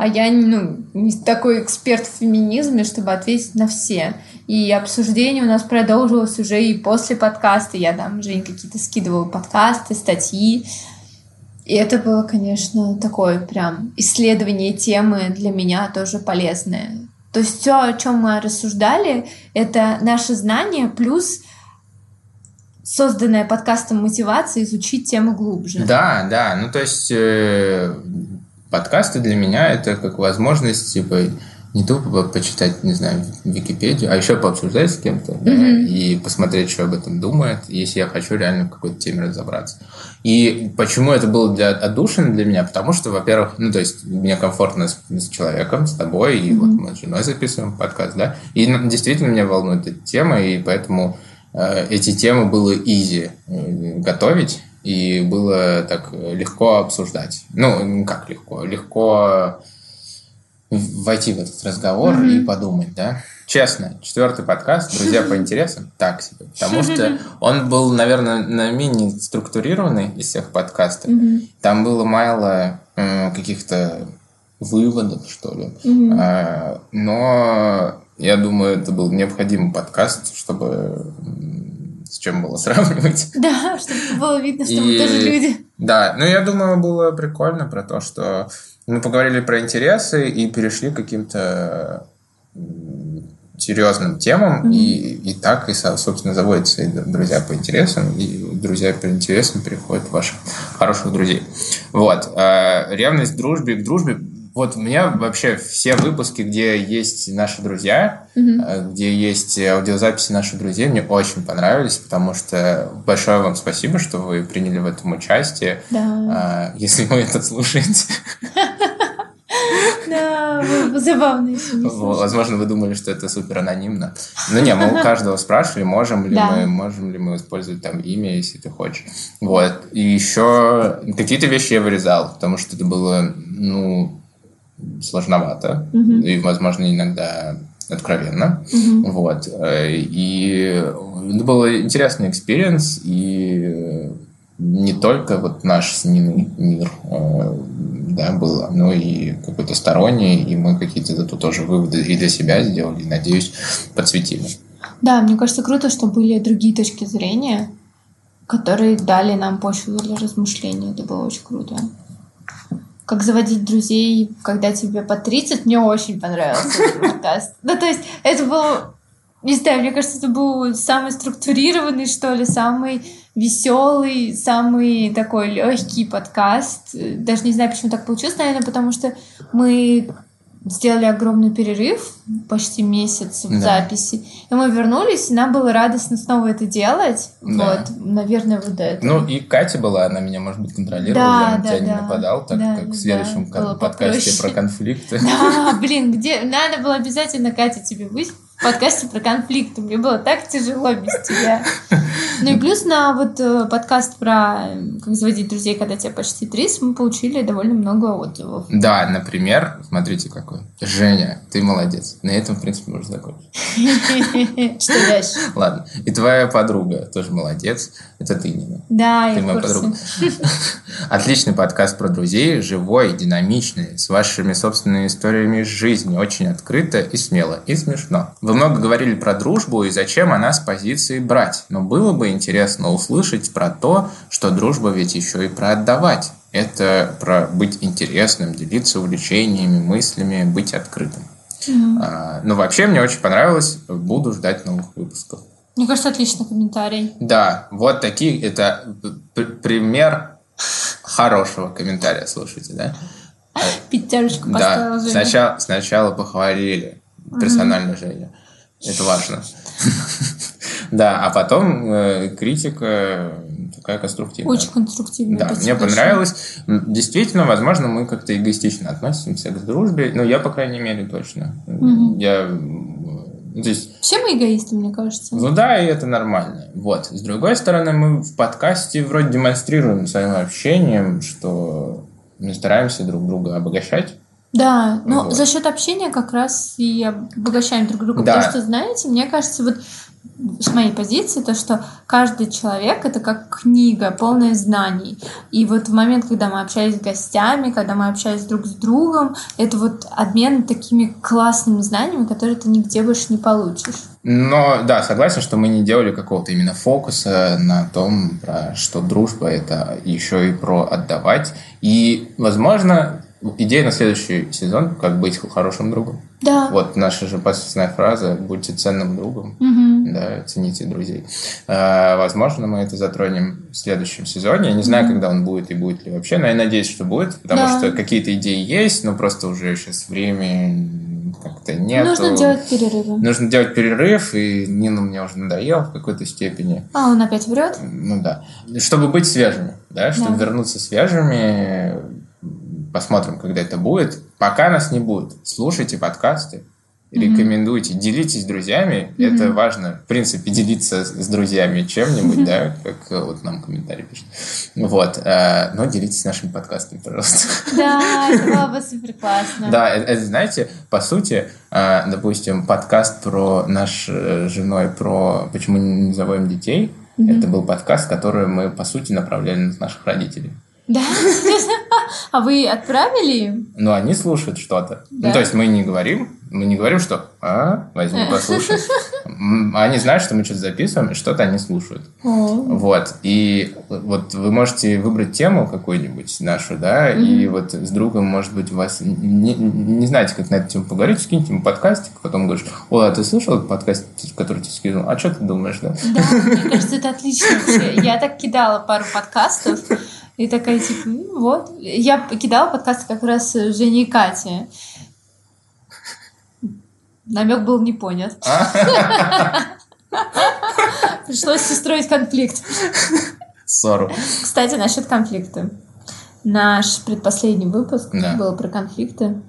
[SPEAKER 2] а я ну, не такой эксперт в феминизме, чтобы ответить на все. И обсуждение у нас продолжилось уже и после подкаста. Я там, Жень, какие-то скидывала подкасты, статьи. И это было, конечно, такое прям исследование темы для меня тоже полезное. То есть все, о чем мы рассуждали, это наше знание плюс созданная подкастом мотивация изучить тему глубже.
[SPEAKER 1] Да, да, ну то есть э, подкасты для меня это как возможность, типа, не тупо почитать, не знаю, Википедию, а еще пообсуждать с кем-то да, mm-hmm. и посмотреть, что об этом думает, если я хочу реально в какой-то теме разобраться. И почему это было для отдушины для меня? Потому что, во-первых, ну, то есть мне комфортно с, с человеком, с тобой, и mm-hmm. вот мы с женой записываем подкаст, да, и действительно меня волнует эта тема, и поэтому э, эти темы было изи э, готовить, и было так легко обсуждать. Ну, как легко? Легко войти в этот разговор mm-hmm. и подумать, да. Честно, четвертый подкаст «Друзья по интересам» так себе, потому что он был, наверное, на менее структурированный из всех подкастов. Mm-hmm. Там было мало э, каких-то выводов, что ли. Mm-hmm. А, но я думаю, это был необходимый подкаст, чтобы с чем было сравнивать.
[SPEAKER 2] Да, чтобы было видно, что и... мы тоже люди.
[SPEAKER 1] Да, ну я думаю, было прикольно про то, что мы поговорили про интересы и перешли к каким-то серьезным темам, mm-hmm. и, и так, и, собственно, заводятся и друзья по интересам, и друзья по интересам переходят в ваших хороших друзей. Вот. А, ревность к дружбе, к дружбе вот у меня вообще все выпуски, где есть наши друзья, mm-hmm. где есть аудиозаписи наших друзей, мне очень понравились, потому что большое вам спасибо, что вы приняли в этом участие. Да. А, если вы это слушаете.
[SPEAKER 2] Да, забавно
[SPEAKER 1] Возможно, вы думали, что это супер анонимно. Но не, мы у каждого спрашивали, можем ли мы, можем ли мы использовать там имя, если ты хочешь. Вот. И еще какие-то вещи я вырезал, потому что это было, ну, сложновато mm-hmm. и, возможно, иногда откровенно. Mm-hmm. Вот. И это был интересный experience, и не только вот наш с Ниной мир э, да, был, но и какой-то сторонний, и мы какие-то тут тоже выводы и для себя сделали, и, надеюсь, подсветили.
[SPEAKER 2] Да, мне кажется, круто, что были другие точки зрения, которые дали нам почву для размышления. Это было очень круто как заводить друзей, когда тебе по 30, мне очень понравился этот подкаст. Ну, то есть, это был, не знаю, мне кажется, это был самый структурированный, что ли, самый веселый, самый такой легкий подкаст. Даже не знаю, почему так получилось, наверное, потому что мы сделали огромный перерыв, почти месяц в да. записи. И мы вернулись, и нам было радостно снова это делать. Да. Вот, наверное, вот это.
[SPEAKER 1] Ну, и Катя была, она меня, может быть, контролировала, да, я на да, тебя да. не нападал, так да, как в следующем да, подкасте про конфликты.
[SPEAKER 2] Да, блин, где... Надо было обязательно Катя тебе быть подкасте про конфликты. Мне было так тяжело без тебя. Ну и плюс на вот э, подкаст про как заводить друзей, когда тебе почти 30, мы получили довольно много отзывов.
[SPEAKER 1] Да, например, смотрите какой. Женя, ты молодец. На этом, в принципе, можно закончить.
[SPEAKER 2] Что дальше?
[SPEAKER 1] Ладно. И твоя подруга тоже молодец. Это ты, Нина.
[SPEAKER 2] Да,
[SPEAKER 1] ты
[SPEAKER 2] я моя подруга.
[SPEAKER 1] Отличный подкаст про друзей, живой, динамичный, с вашими собственными историями из жизни, очень открыто и смело, и смешно. Вы много говорили про дружбу и зачем она с позиции брать, но было бы интересно услышать про то, что дружба ведь еще и про отдавать. Это про быть интересным, делиться увлечениями, мыслями, быть открытым. Mm-hmm. А, ну, вообще, мне очень понравилось. Буду ждать новых выпусков.
[SPEAKER 2] Мне кажется, отличный комментарий.
[SPEAKER 1] Да, вот такие, это пример хорошего комментария, слушайте, да?
[SPEAKER 2] Пятерочку
[SPEAKER 1] поставила Да, сначала, сначала похвалили персонально mm-hmm. Женю. Это важно. Да, а потом э, критика такая конструктивная.
[SPEAKER 2] Очень конструктивная.
[SPEAKER 1] Да, мне понравилось. Действительно, возможно, мы как-то эгоистично относимся к дружбе. Ну, я, по крайней мере, точно. Я
[SPEAKER 2] Здесь... Все мы эгоисты, мне кажется.
[SPEAKER 1] Ну да, и это нормально. Вот. С другой стороны, мы в подкасте вроде демонстрируем своим общением, что мы стараемся друг друга обогащать.
[SPEAKER 2] Да, но вот. за счет общения как раз и обогащаем друг друга. Да. Потому что, знаете, мне кажется, вот с моей позиции, то, что каждый человек — это как книга, полная знаний. И вот в момент, когда мы общались с гостями, когда мы общались друг с другом, это вот обмен такими классными знаниями, которые ты нигде больше не получишь.
[SPEAKER 1] Но да, согласен, что мы не делали какого-то именно фокуса на том, что дружба — это еще и про отдавать. И, возможно, идея на следующий сезон, как быть хорошим другом.
[SPEAKER 2] Да.
[SPEAKER 1] Вот наша же последняя фраза «Будьте ценным другом».
[SPEAKER 2] Мгм.
[SPEAKER 1] Да, цените друзей. А, возможно, мы это затронем в следующем сезоне. Я не знаю, когда он будет и будет ли вообще, но я надеюсь, что будет, потому
[SPEAKER 2] Да.
[SPEAKER 1] что какие-то идеи есть, но просто уже сейчас времени как-то нет.
[SPEAKER 2] Нужно делать перерывы.
[SPEAKER 1] Нужно делать перерыв, и Нина мне уже надоел в какой-то степени.
[SPEAKER 2] А, он опять врет?
[SPEAKER 1] Ну да. Чтобы быть свежими, да, чтобы
[SPEAKER 2] Да.
[SPEAKER 1] вернуться свежими, посмотрим, когда это будет. Пока нас не будет, слушайте подкасты, рекомендуйте, делитесь с друзьями. Это важно, в принципе, делиться с друзьями чем-нибудь, да, как э, вот нам комментарий пишет. Вот. э, Но делитесь нашими подкастами, пожалуйста.
[SPEAKER 2] Да, это было бы супер классно.
[SPEAKER 1] Да, это, это, знаете, по сути, э, допустим, подкаст про наш э, женой про почему не заводим детей. Это был подкаст, который мы, по сути, направляли на наших родителей.
[SPEAKER 2] Да? А вы отправили им?
[SPEAKER 1] Но они слушают что-то.
[SPEAKER 2] Да.
[SPEAKER 1] Ну, то есть мы не говорим, мы не говорим, что «А, возьми, послушай». М, Они знают, что мы что-то записываем, и что-то они слушают. Вот. И вот вы можете выбрать тему какую-нибудь нашу, да, и вот с другом, может быть, у вас не, не знаете, как на эту тему поговорить, скиньте ему подкастик, потом говоришь, о, а ты слышал подкаст, который тебе скинул? А что ты думаешь, да?
[SPEAKER 2] Да, мне кажется, это отлично. Я так кидала пару подкастов, и такая, типа, ну вот. Я кидала подкасты как раз с Женей и Катей. Намек был не понят. Пришлось устроить конфликт.
[SPEAKER 1] Ссору.
[SPEAKER 2] Кстати, насчет конфликта. Наш предпоследний выпуск
[SPEAKER 1] Да.
[SPEAKER 2] был про конфликты.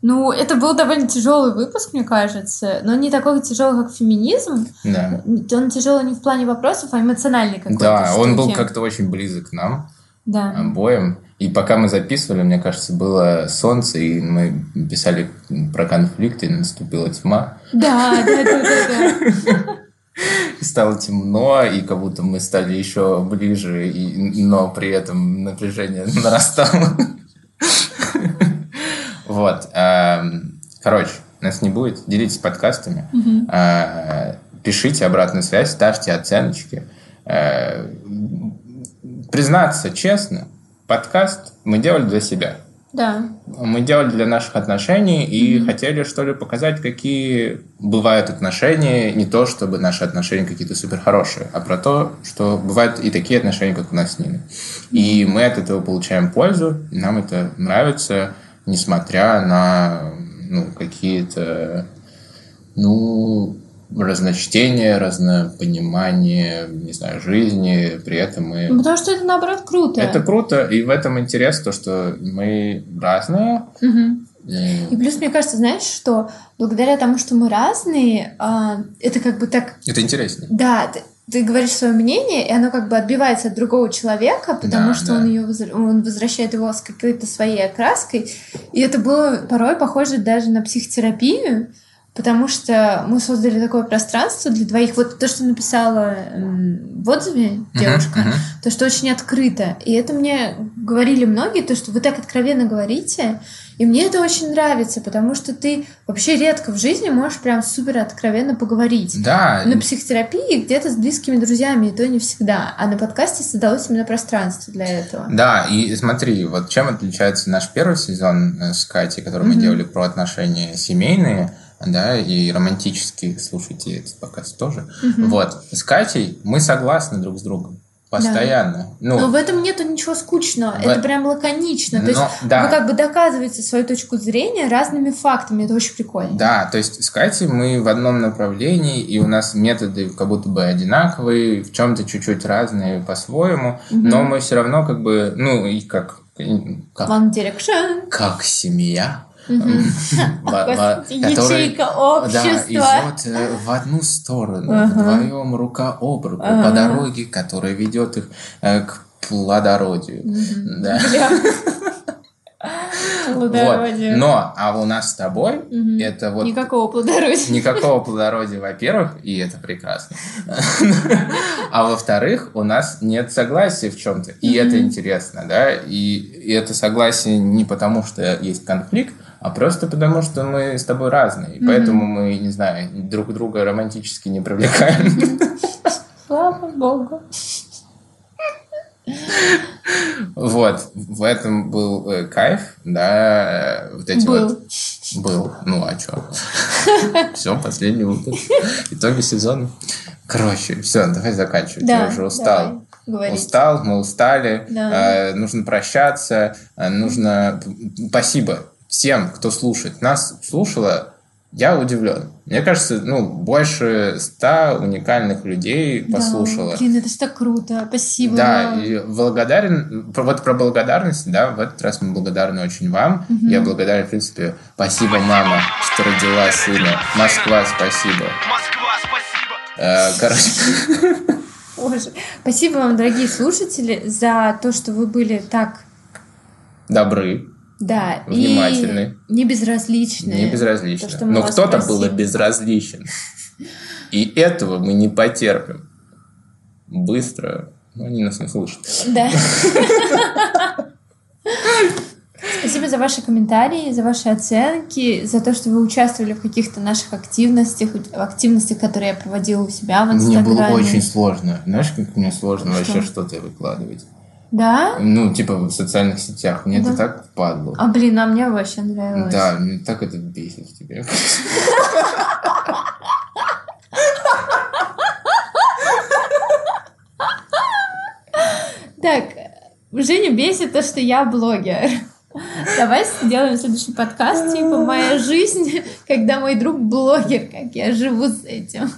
[SPEAKER 2] Ну, это был довольно тяжелый выпуск, мне кажется, но не такой тяжелый, как феминизм.
[SPEAKER 1] Да.
[SPEAKER 2] Он тяжелый не в плане вопросов, а эмоциональный какой-то
[SPEAKER 1] Да, он был
[SPEAKER 2] штуки.
[SPEAKER 1] как-то очень близок к нам.
[SPEAKER 2] Да.
[SPEAKER 1] обоим. И пока мы записывали, мне кажется, было солнце, и мы писали про конфликт, и наступила тьма.
[SPEAKER 2] Да, да, да, да, да.
[SPEAKER 1] Стало темно, и как будто мы стали еще ближе, и, но при этом напряжение нарастало. Вот. эм, Короче, нас не будет. Делитесь подкастами. Э, Пишите обратную связь, ставьте оценочки. Э, Признаться честно, подкаст мы делали для себя.
[SPEAKER 2] Да.
[SPEAKER 1] Мы делали для наших отношений и хотели, что ли, показать, какие бывают отношения. Не то, чтобы наши отношения какие-то супер хорошие, а про то, что бывают и такие отношения, как у нас с Ниной. И мы от этого получаем пользу, нам это нравится, несмотря на ну, какие-то ну, разночтения, разнопонимание, не знаю, жизни. При этом мы
[SPEAKER 2] Ну, Потому что это, наоборот, круто.
[SPEAKER 1] это круто, и в этом интерес, то, что мы разные.
[SPEAKER 2] Мгм.
[SPEAKER 1] И-
[SPEAKER 2] И плюс, мне кажется, знаешь, что благодаря тому, что мы разные, а, это как бы так
[SPEAKER 1] Это интереснее.
[SPEAKER 2] Да, ты, говоришь свое мнение, и оно как бы отбивается от другого человека, потому
[SPEAKER 1] Да,
[SPEAKER 2] что
[SPEAKER 1] да.
[SPEAKER 2] он ее он возвращает его с какой-то своей окраской. И это было порой похоже даже на психотерапию, потому что мы создали такое пространство для двоих. Вот то, что написала м, в отзыве девушка,
[SPEAKER 1] мгм.
[SPEAKER 2] то, что очень открыто. И это мне говорили многие, то, что вы так откровенно говорите. И мне это очень нравится, потому что ты вообще редко в жизни можешь прям супер откровенно поговорить.
[SPEAKER 1] Да,
[SPEAKER 2] На психотерапии где-то с близкими друзьями, и то не всегда. А на подкасте создалось именно пространство для этого.
[SPEAKER 1] да, и смотри, вот чем отличается наш первый сезон э, с Катей, который мы
[SPEAKER 2] Мгм.
[SPEAKER 1] делали про отношения семейные, да, и романтические, слушайте этот подкаст тоже.
[SPEAKER 2] Мгм.
[SPEAKER 1] Вот, с Катей мы согласны друг с другом. Постоянно. Ну,
[SPEAKER 2] Но в этом нету ничего скучного.
[SPEAKER 1] В-
[SPEAKER 2] Это прям лаконично. То есть
[SPEAKER 1] но- да.
[SPEAKER 2] вы как бы доказываете свою точку зрения разными фактами. Это очень прикольно.
[SPEAKER 1] Да, то есть с Катей мы в одном направлении, и у нас методы как будто бы одинаковые, в чем-то чуть-чуть разные по-своему,
[SPEAKER 2] Мгм.
[SPEAKER 1] но мы все равно как бы, ну, и как, как,
[SPEAKER 2] One Direction.
[SPEAKER 1] как семья,
[SPEAKER 2] Ячейка общества.
[SPEAKER 1] идет э, в одну сторону, вдвоем рука об руку, по дороге, которая ведет их э, к плодородию.
[SPEAKER 2] Бля.
[SPEAKER 1] Вот.
[SPEAKER 2] Плодородие.
[SPEAKER 1] Но, а у нас с тобой это вот
[SPEAKER 2] Никакого плодородия.
[SPEAKER 1] Никакого плодородия, во-первых, и это прекрасно. А во-вторых, у нас нет согласия в чем-то. И это интересно, да. И это согласие не потому, что есть конфликт, а просто потому, что мы с тобой разные. И поэтому мы, не знаю, друг друга романтически не привлекаем.
[SPEAKER 2] Слава богу.
[SPEAKER 1] Вот, в этом был э, кайф, да, э, вот эти
[SPEAKER 2] Был.
[SPEAKER 1] вот... Был. Ну, а что? Все, последний выпуск. Итоги сезона. Короче, все, давай заканчивать.
[SPEAKER 2] Да,
[SPEAKER 1] Я уже устал.
[SPEAKER 2] давай, говорите.
[SPEAKER 1] Устал, мы устали.
[SPEAKER 2] Да.
[SPEAKER 1] Э, нужно прощаться. э, нужно... Спасибо всем, кто слушает. Нас слушало. Я удивлен. Мне кажется, ну, больше ста уникальных людей послушало.
[SPEAKER 2] Да, блин, это ж так круто. Спасибо
[SPEAKER 1] Да,
[SPEAKER 2] вам.
[SPEAKER 1] и благодарен, вот про благодарность, да, в этот раз мы благодарны очень вам. Я благодарен, в принципе, спасибо, мама, что родила сына. Москва, спасибо.
[SPEAKER 3] Москва, спасибо!
[SPEAKER 1] Э, Короче,
[SPEAKER 2] Боже. Спасибо вам, дорогие слушатели, за то, что вы были так,
[SPEAKER 1] добры,
[SPEAKER 2] да,
[SPEAKER 1] Внимательны.
[SPEAKER 2] и не безразличны.
[SPEAKER 1] не безразлично.
[SPEAKER 2] То,
[SPEAKER 1] Но кто-то был безразличен. И этого мы не потерпим. Быстро. Ну, они нас не слышат.
[SPEAKER 2] Да. Спасибо за ваши комментарии, за ваши оценки, за то, что вы участвовали в каких-то наших активностях, в активностях, которые я проводила у себя в
[SPEAKER 1] Мне
[SPEAKER 2] Инстаграме.
[SPEAKER 1] было очень сложно. Знаешь, как мне сложно
[SPEAKER 2] Что?
[SPEAKER 1] вообще что-то выкладывать?
[SPEAKER 2] Да?
[SPEAKER 1] Ну, типа в социальных сетях. Мне
[SPEAKER 2] Да.
[SPEAKER 1] это так впадло.
[SPEAKER 2] А блин, а мне вообще нравилось.
[SPEAKER 1] Да, мне так это бесит в тебе.
[SPEAKER 2] Так, Женю бесит то, что я блогер. Давай сделаем следующий подкаст, типа «Моя жизнь, когда мой друг блогер», как я живу с этим.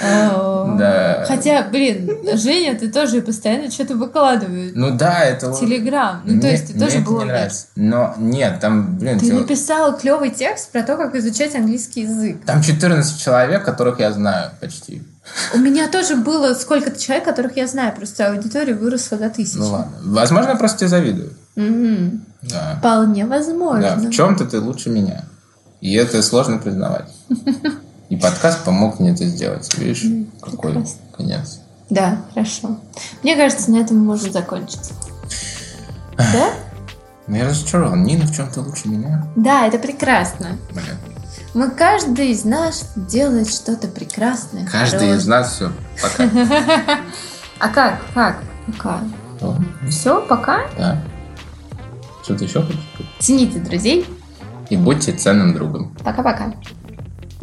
[SPEAKER 1] Да.
[SPEAKER 2] Хотя, блин, Женя, ты тоже постоянно что-то выкладывает.
[SPEAKER 1] Ну да, это...
[SPEAKER 2] Телеграм. Ну, то есть ты тоже блогер.
[SPEAKER 1] Но нет, там, блин,
[SPEAKER 2] Ты написал клевый текст про то, как изучать английский язык.
[SPEAKER 1] там 14 человек, которых я знаю почти.
[SPEAKER 2] У меня тоже было сколько-то человек, которых я знаю, просто аудитория выросла до тысячи.
[SPEAKER 1] Ну ладно. Возможно, я просто тебе завидую. Да.
[SPEAKER 2] Вполне
[SPEAKER 1] Да,
[SPEAKER 2] возможно.
[SPEAKER 1] в чем-то ты лучше меня. И это сложно признавать. И подкаст помог мне это сделать. Видишь, какой
[SPEAKER 2] прекрасно.
[SPEAKER 1] конец.
[SPEAKER 2] Да, хорошо. Мне кажется, на этом можем закончить. Да?
[SPEAKER 1] Ну я разочарован. Нина в чем-то лучше меня.
[SPEAKER 2] Да, это прекрасно.
[SPEAKER 1] Блин.
[SPEAKER 2] Мы каждый из нас делает что-то прекрасное.
[SPEAKER 1] Каждый из нас все. Пока.
[SPEAKER 2] А как? Как? Пока. Все, пока.
[SPEAKER 1] Да. Что-то еще хочешь?
[SPEAKER 2] Цените друзей.
[SPEAKER 1] И будьте ценным другом.
[SPEAKER 2] Пока-пока.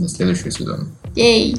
[SPEAKER 1] До следующего сезона.
[SPEAKER 2] Ей!